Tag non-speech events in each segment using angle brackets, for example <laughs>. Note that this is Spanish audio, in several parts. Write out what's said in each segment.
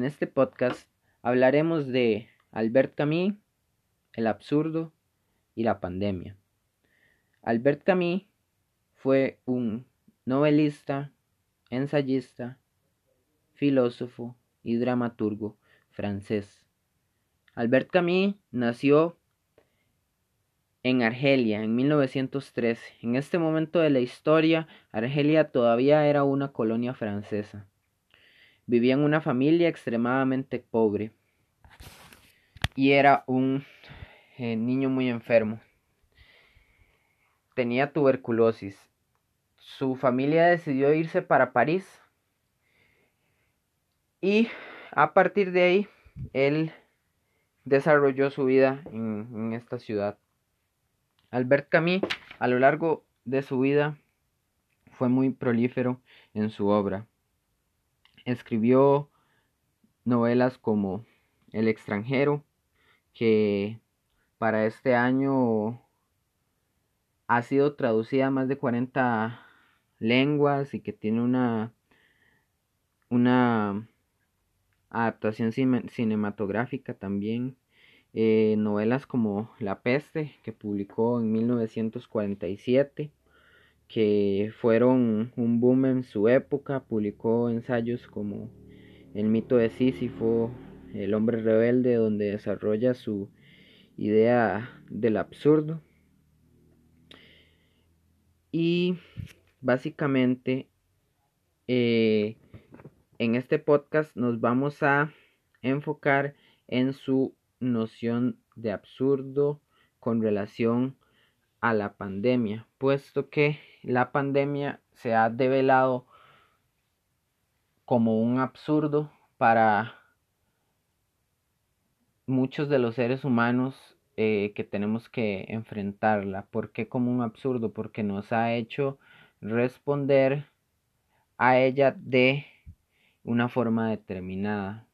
En este podcast hablaremos de Albert Camus, el absurdo y la pandemia. Albert Camus fue un novelista, ensayista, filósofo y dramaturgo francés. Albert Camus nació en Argelia en 1913. En este momento de la historia, Argelia todavía era una colonia francesa. Vivía en una familia extremadamente pobre y era un eh, niño muy enfermo. Tenía tuberculosis. Su familia decidió irse para París y a partir de ahí él desarrolló su vida en esta ciudad. Albert Camus, a lo largo de su vida, fue muy prolífero en su obra. Escribió novelas como El extranjero, que para este año ha sido traducida a más de 40 lenguas y que tiene una, una adaptación cinematográfica también. Eh, novelas como La peste, que publicó en 1947, que fueron un boom en su época, publicó ensayos como El mito de Sísifo, El hombre rebelde, donde desarrolla su idea del absurdo. Y básicamente eh, en este podcast nos vamos a enfocar en su noción de absurdo con relación a la pandemia, puesto que la pandemia se ha develado como un absurdo para muchos de los seres humanos eh, que tenemos que enfrentarla. ¿Por qué como un absurdo? Porque nos ha hecho responder a ella de una forma determinada.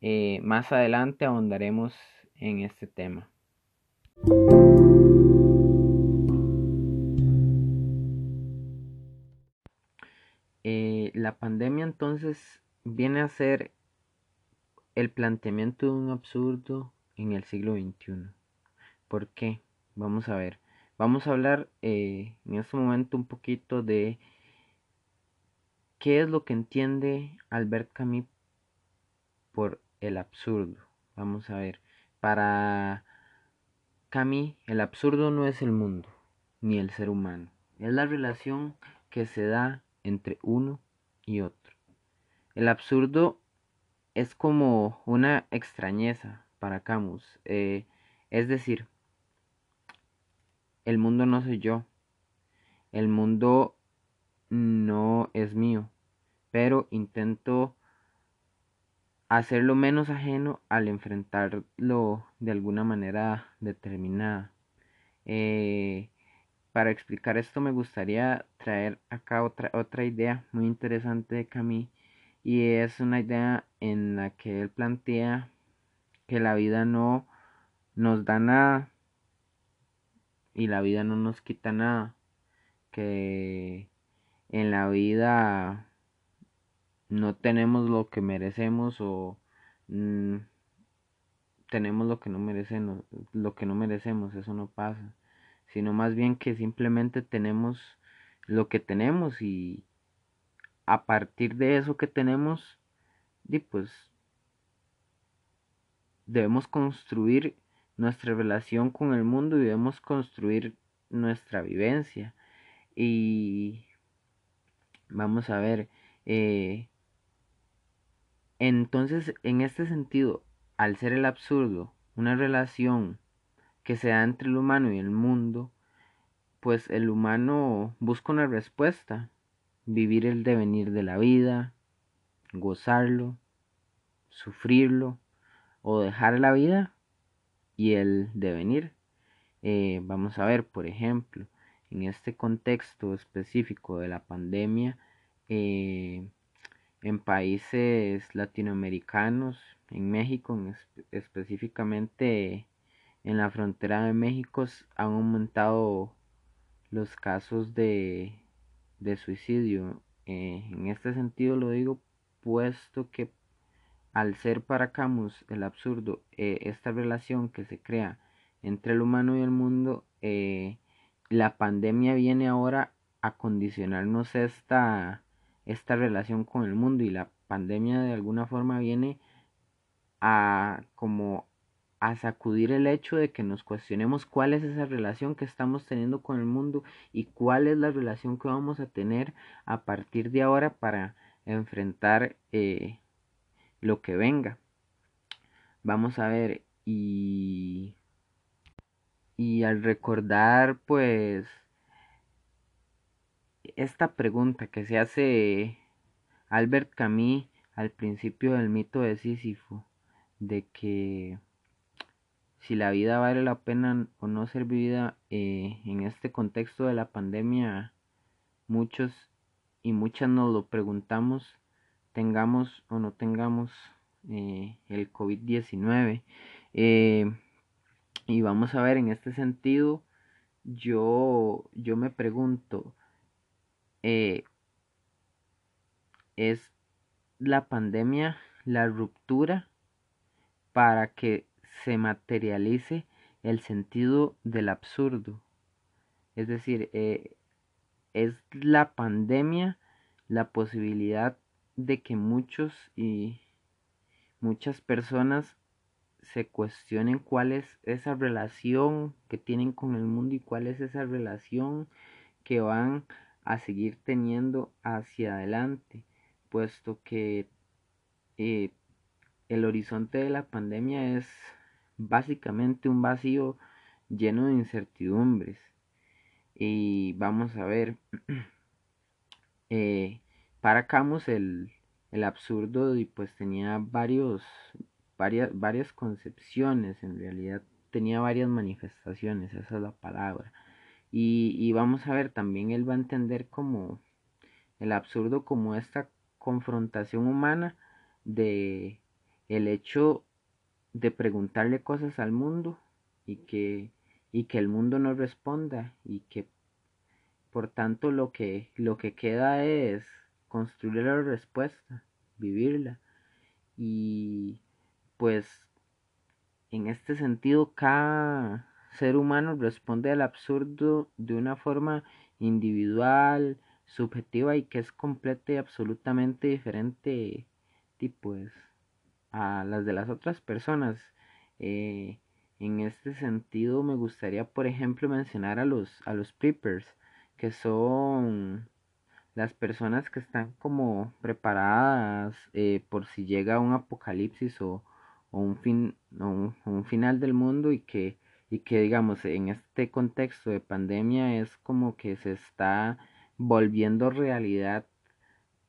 Eh, más adelante ahondaremos en este tema. La pandemia entonces viene a ser el planteamiento de un absurdo en el siglo XXI. ¿Por qué? Vamos a ver. Vamos a hablar eh, en este momento un poquito de qué es lo que entiende Albert Camus por el absurdo. Vamos a ver, para Camus, el absurdo no es el mundo, ni el ser humano. Es la relación que se da entre uno y otro. El absurdo es como una extrañeza para Camus. Eh, es decir, el mundo no soy yo. El mundo no es mío. Pero intento hacerlo menos ajeno al enfrentarlo de alguna manera determinada. Eh, para explicar esto me gustaría traer acá otra, otra idea muy interesante de Camille y es una idea en la que él plantea que la vida no nos da nada y la vida no nos quita nada, que en la vida no tenemos lo que merecemos o mm, tenemos lo que no merecemos, lo que no merecemos, eso no pasa, sino más bien que simplemente tenemos lo que tenemos y a partir de eso que tenemos, y pues debemos construir nuestra relación con el mundo y debemos construir nuestra vivencia. Y vamos a ver, eh, entonces, en este sentido, al ser el absurdo una relación que se da entre el humano y el mundo, pues el humano busca una respuesta, vivir el devenir de la vida, gozarlo, sufrirlo o dejar la vida y el devenir. Eh, vamos a ver, por ejemplo, en este contexto específico de la pandemia, eh, en países latinoamericanos, en México específicamente en la frontera de México han aumentado los casos de, de suicidio. Eh, en este sentido lo digo puesto que al ser para Camus el absurdo, eh, esta relación que se crea entre el humano y el mundo, eh, la pandemia viene ahora a condicionarnos esta, esta relación con el mundo y la pandemia de alguna forma viene a como a sacudir el hecho de que nos cuestionemos cuál es esa relación que estamos teniendo con el mundo y cuál es la relación que vamos a tener a partir de ahora para enfrentar eh, lo que venga. Vamos a ver y y al recordar pues esta pregunta que se hace Albert Camus al principio del mito de Sísifo de que si la vida vale la pena o no ser vivida eh, en este contexto de la pandemia, muchos y muchas nos lo preguntamos, tengamos o no tengamos eh, el COVID-19. Eh, y vamos a ver, en este sentido, yo, yo me pregunto, ¿es la pandemia la ruptura para que se materialice el sentido del absurdo. Es decir, eh, es la pandemia la posibilidad de que muchos y muchas personas se cuestionen cuál es esa relación que tienen con el mundo y cuál es esa relación que van a seguir teniendo hacia adelante, puesto que eh, el horizonte de la pandemia es básicamente un vacío lleno de incertidumbres. Y vamos a ver, <clears throat> eh, para Camus el, el absurdo y pues tenía varios, varias, varias concepciones, en realidad tenía varias manifestaciones, esa es la palabra. Y, y vamos a ver, también él va a entender como el absurdo como esta confrontación humana de el hecho de preguntarle cosas al mundo y que, y que el mundo no responda y que por tanto lo que, lo que queda es construir la respuesta, vivirla. Y pues en este sentido cada ser humano responde al absurdo de una forma individual, subjetiva y que es completa y absolutamente diferente y pues a las de las otras personas. Eh, en este sentido me gustaría, por ejemplo, mencionar a los, a los preppers, que son las personas que están como preparadas eh, por si llega un apocalipsis o, un fin o un, final del mundo y que y que digamos en este contexto de pandemia es como que se está volviendo realidad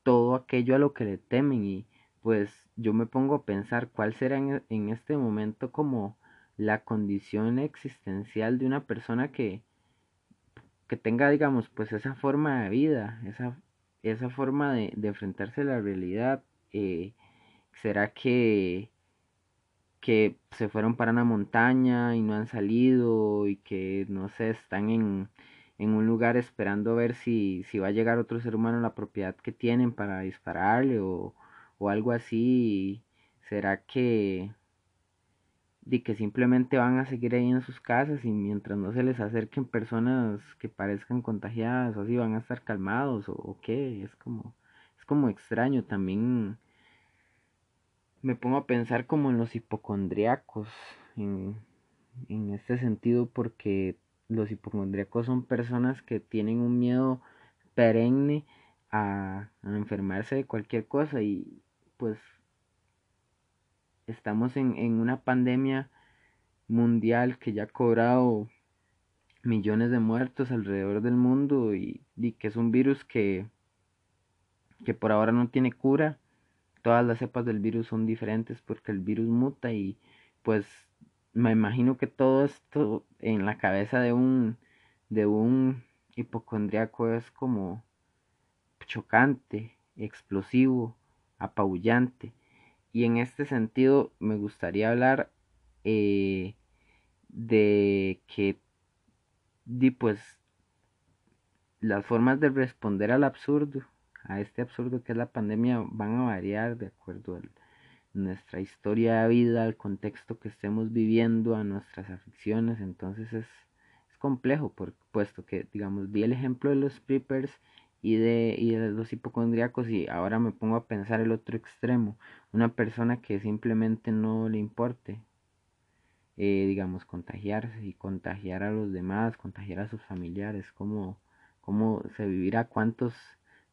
todo aquello a lo que le temen y pues yo me pongo a pensar cuál será en, este momento como la condición existencial de una persona que, que tenga, digamos, pues esa forma de vida, esa, esa forma de, de enfrentarse a la realidad. Eh, ¿Será que, que se fueron para una montaña y no han salido y que, no sé, están en, en un lugar esperando ver si, si va a llegar otro ser humano a la propiedad que tienen para dispararle o o algo así, ¿será que de que simplemente van a seguir ahí en sus casas y mientras no se les acerquen personas que parezcan contagiadas o así van a estar calmados o, qué? Es como es como extraño también me pongo a pensar como en los hipocondriacos en, en este sentido porque los hipocondriacos son personas que tienen un miedo perenne a, a enfermarse de cualquier cosa y, pues estamos en, en una pandemia mundial que ya ha cobrado millones de muertos alrededor del mundo y, que es un virus que, que por ahora no tiene cura. Todas las cepas del virus son diferentes porque el virus muta y pues me imagino que todo esto en la cabeza de un de un hipocondriaco es como chocante, explosivo, apabullante. Y en este sentido me gustaría hablar eh, de que pues las formas de responder al absurdo, a este absurdo que es la pandemia, van a variar de acuerdo nuestra historia de vida, al contexto que estemos viviendo, a nuestras aficiones, entonces es, es complejo, por, puesto que, digamos, vi el ejemplo de los preppers y de, y de los hipocondríacos y ahora me pongo a pensar el otro extremo, una persona que simplemente no le importe, eh, digamos, contagiarse y contagiar a los demás, contagiar a sus familiares, cómo, cómo se vivirá, cuántos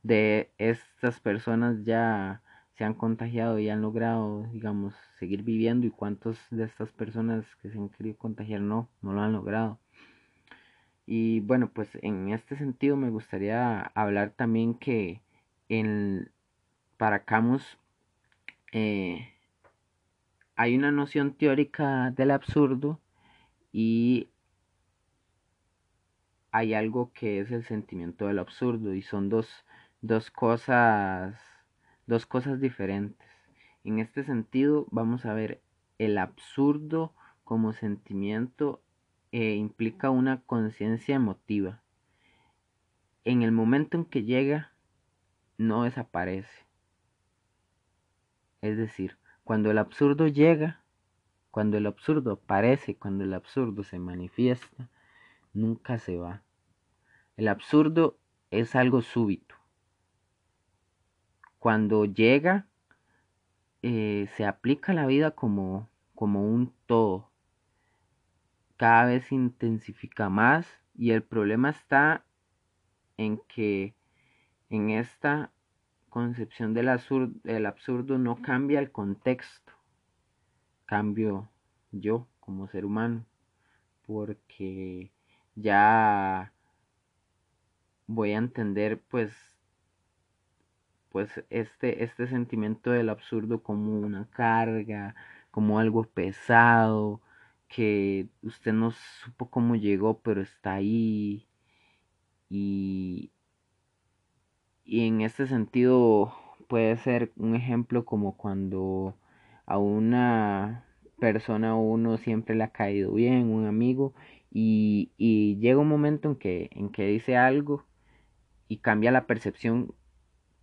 de estas personas ya se han contagiado y han logrado, digamos, seguir viviendo y cuántos de estas personas que se han querido contagiar no, no lo han logrado. Y bueno, pues en este sentido me gustaría hablar también que en, para Camus eh, hay una noción teórica del absurdo y hay algo que es el sentimiento del absurdo y son dos, dos cosas dos cosas diferentes. En este sentido vamos a ver el absurdo como sentimiento eh, implica una conciencia emotiva. En el momento en que llega, no desaparece. Es decir, cuando el absurdo llega, cuando el absurdo aparece, cuando el absurdo se manifiesta, nunca se va. El absurdo es algo súbito. Cuando llega, eh, se aplica la vida como, como un todo. Cada vez se intensifica más y el problema está en que en esta concepción del absurdo, absurdo no cambia el contexto, cambio yo como ser humano, porque ya voy a entender pues pues este, este sentimiento del absurdo como una carga, como algo pesado, que usted no supo cómo llegó, pero está ahí. Y, y en este sentido puede ser un ejemplo como cuando a una persona uno siempre le ha caído bien, un amigo, y, y llega un momento en que, en que dice algo y cambia la percepción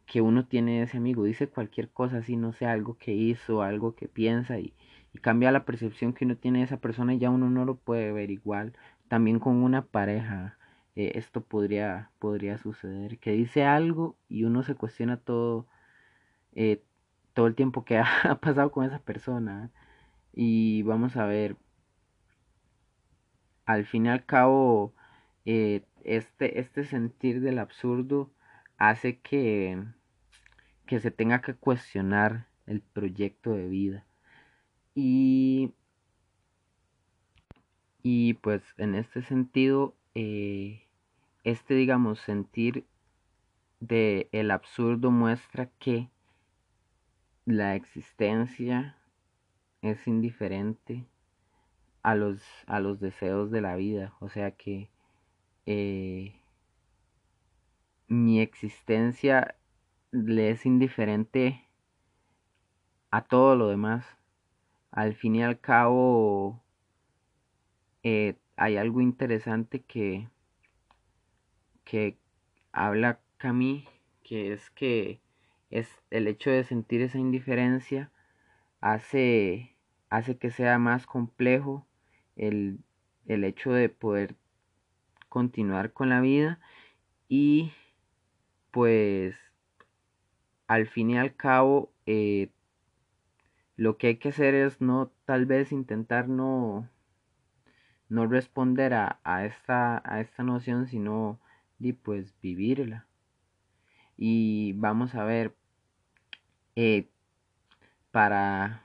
que uno tiene de ese amigo. Dice cualquier cosa así, no sé, algo que hizo, algo que piensa y, y cambia la percepción que uno tiene de esa persona y ya uno no lo puede ver igual. También con una pareja eh, esto podría, podría suceder, que dice algo y uno se cuestiona todo, eh, todo el tiempo que <laughs> ha pasado con esa persona. Y vamos a ver, al fin y al cabo, eh, este, este sentir del absurdo hace que, que se tenga que cuestionar el proyecto de vida. Y, y pues en este sentido, eh, este, digamos, sentir de el absurdo muestra que la existencia es indiferente a los, a los deseos de la vida. O sea que eh, mi existencia le es indiferente a todo lo demás. Al fin y al cabo, eh, hay algo interesante que, que habla Camille, que es que es el hecho de sentir esa indiferencia hace, hace que sea más complejo el, el hecho de poder continuar con la vida y pues al fin y al cabo eh, lo que hay que hacer es no tal vez intentar no no responder a, a, esta, a esta noción, sino y pues vivirla. Y vamos a ver, eh, para...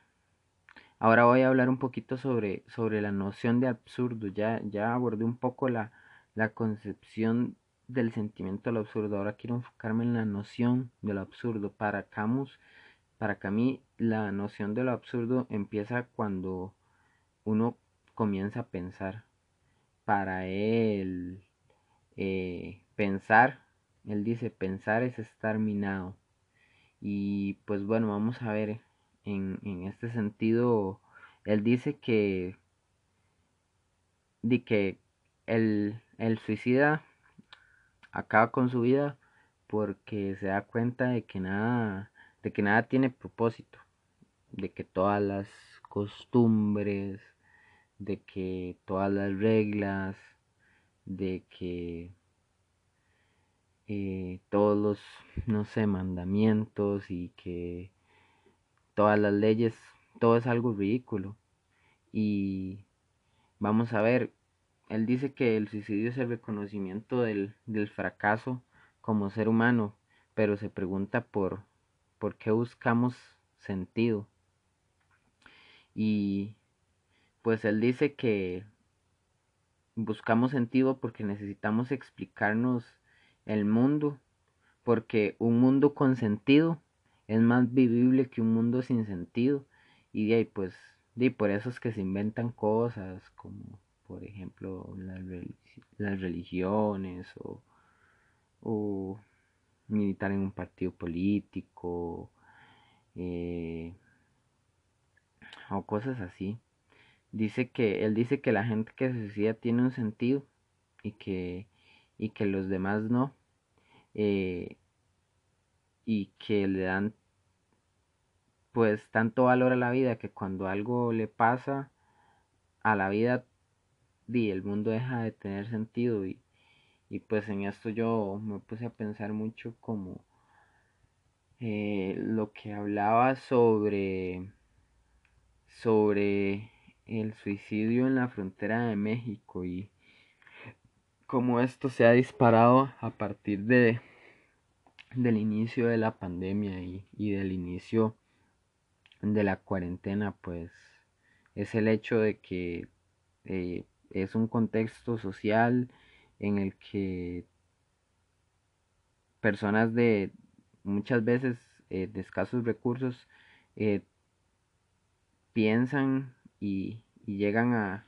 Ahora voy a hablar un poquito sobre, sobre la noción de absurdo. Ya, ya abordé un poco la, la concepción del sentimiento del absurdo. Ahora quiero enfocarme en la noción del absurdo. Para Camus, para Camus, la noción de lo absurdo empieza cuando uno comienza a pensar. Para él, eh, pensar, él dice, pensar es estar minado. Y pues bueno, vamos a ver, en, en este sentido, él dice que, de que el, el suicida acaba con su vida porque se da cuenta de que nada, de que nada tiene propósito. de que todas las costumbres, de que todas las reglas, de que eh, todos los, no sé, mandamientos y que todas las leyes, todo es algo ridículo. Y vamos a ver, él dice que el suicidio es el reconocimiento del, del fracaso como ser humano, pero se pregunta por, por qué buscamos sentido. Y pues él dice que buscamos sentido porque necesitamos explicarnos el mundo, porque un mundo con sentido es más vivible que un mundo sin sentido. Y de ahí pues, de por eso es que se inventan cosas como por ejemplo las, las religiones o, o militar en un partido político eh, o cosas así. Dice que él dice que la gente que se suicida tiene un sentido y que y que los demás no eh, y que le dan pues tanto valor a la vida que cuando algo le pasa a la vida y el mundo deja de tener sentido y, y pues en esto yo me puse a pensar mucho como eh, lo que hablaba sobre sobre el suicidio en la frontera de México y cómo esto se ha disparado a partir de del inicio de la pandemia y, y del inicio de la cuarentena pues es el hecho de que eh, es un contexto social en el que personas de muchas veces eh, de escasos recursos eh, piensan y, llegan a,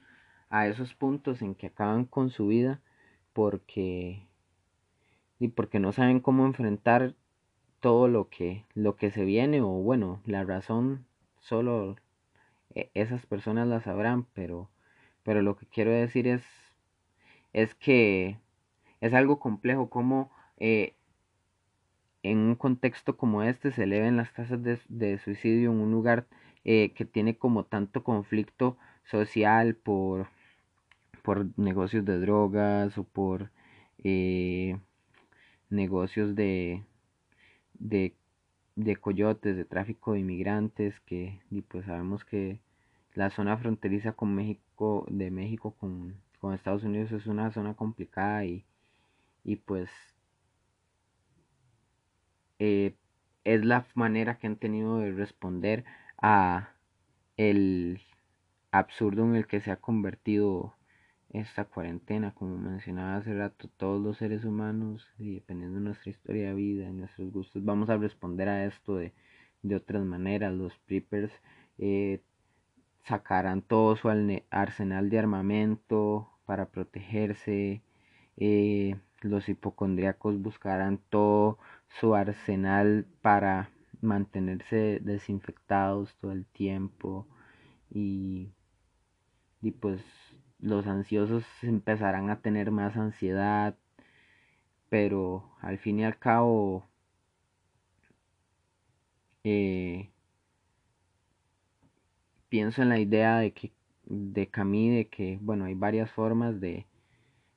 a, esos puntos en que acaban con su vida porque y porque no saben cómo enfrentar todo lo que lo que se viene o bueno la razón solo e, esas personas la sabrán pero pero lo que quiero decir es es que es algo complejo como eh, en un contexto como este se eleven las tasas de, suicidio en un lugar eh, que tiene como tanto conflicto social por, por negocios de drogas o por eh, negocios de, de, de, coyotes, de tráfico de inmigrantes, que pues sabemos que la zona fronteriza con México, de México con, con Estados Unidos es una zona complicada y, y pues eh, es la manera que han tenido de responder a el absurdo en el que se ha convertido esta cuarentena, como mencionaba hace rato, todos los seres humanos, y dependiendo de nuestra historia de vida, y nuestros gustos, vamos a responder a esto de, de otras maneras. Los preppers eh, sacarán todo su arsenal de armamento para protegerse. Eh, los hipocondríacos buscarán todo su arsenal para mantenerse desinfectados todo el tiempo y, y pues los ansiosos empezarán a tener más ansiedad pero al fin y al cabo eh, pienso en la idea de que de Camille de que bueno hay varias formas de,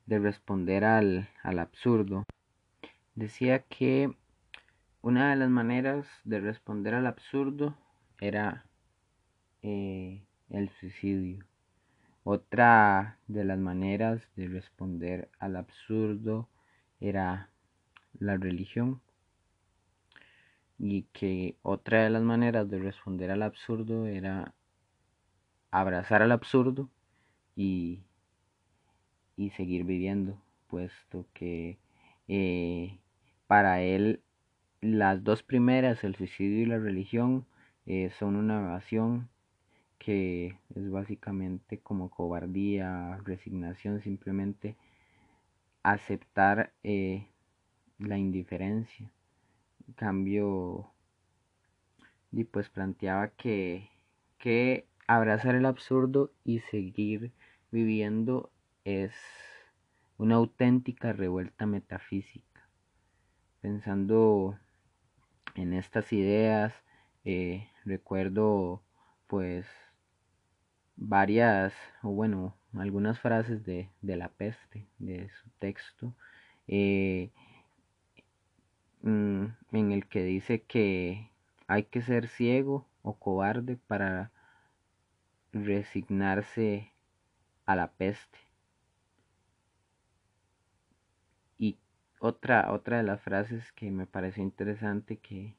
de responder al, al absurdo decía que una de las maneras de responder al absurdo era eh, el suicidio. Otra de las maneras de responder al absurdo era la religión. Y que otra de las maneras de responder al absurdo era abrazar al absurdo y, y seguir viviendo, puesto que eh, para él las dos primeras, el suicidio y la religión, eh, son una evasión que es básicamente como cobardía, resignación, simplemente aceptar eh, la indiferencia. En cambio, y pues planteaba que, que abrazar el absurdo y seguir viviendo es una auténtica revuelta metafísica. Pensando en estas ideas, eh, recuerdo pues varias, o bueno, algunas frases de, la peste, de su texto, eh, mm, en el que dice que hay que ser ciego o cobarde para resignarse a la peste. Y otra, otra de las frases que me pareció interesante que,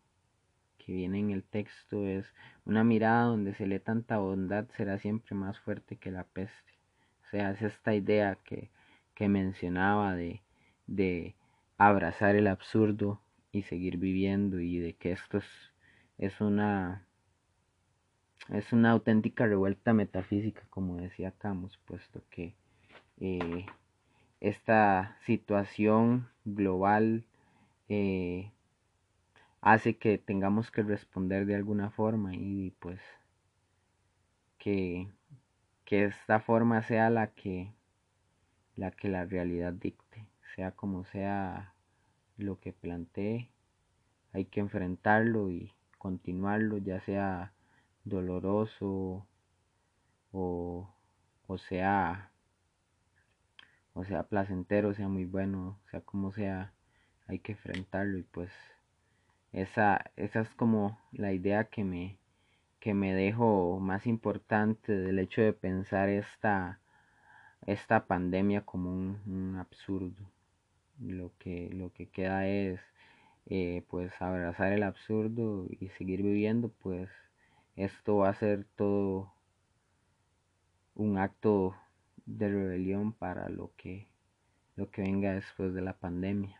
que viene en el texto es una mirada donde se lee tanta bondad será siempre más fuerte que la peste. O sea, es esta idea que, que mencionaba de, de abrazar el absurdo y seguir viviendo y de que esto es, es una es una auténtica revuelta metafísica como decía Camus puesto que eh, esta situación global eh, hace que tengamos que responder de alguna forma y pues que, que esta forma sea la que la que la realidad dicte, sea como sea lo que plantee, hay que enfrentarlo y continuarlo, ya sea doloroso o, o sea o sea placentero, sea muy bueno, sea como sea, hay que enfrentarlo y pues esa, esa es como la idea que me, que me dejo más importante del hecho de pensar esta, esta pandemia como un, absurdo. Lo que, lo que queda es eh, pues abrazar el absurdo y seguir viviendo, pues esto va a ser todo un acto de rebelión para lo que, lo que venga después de la pandemia.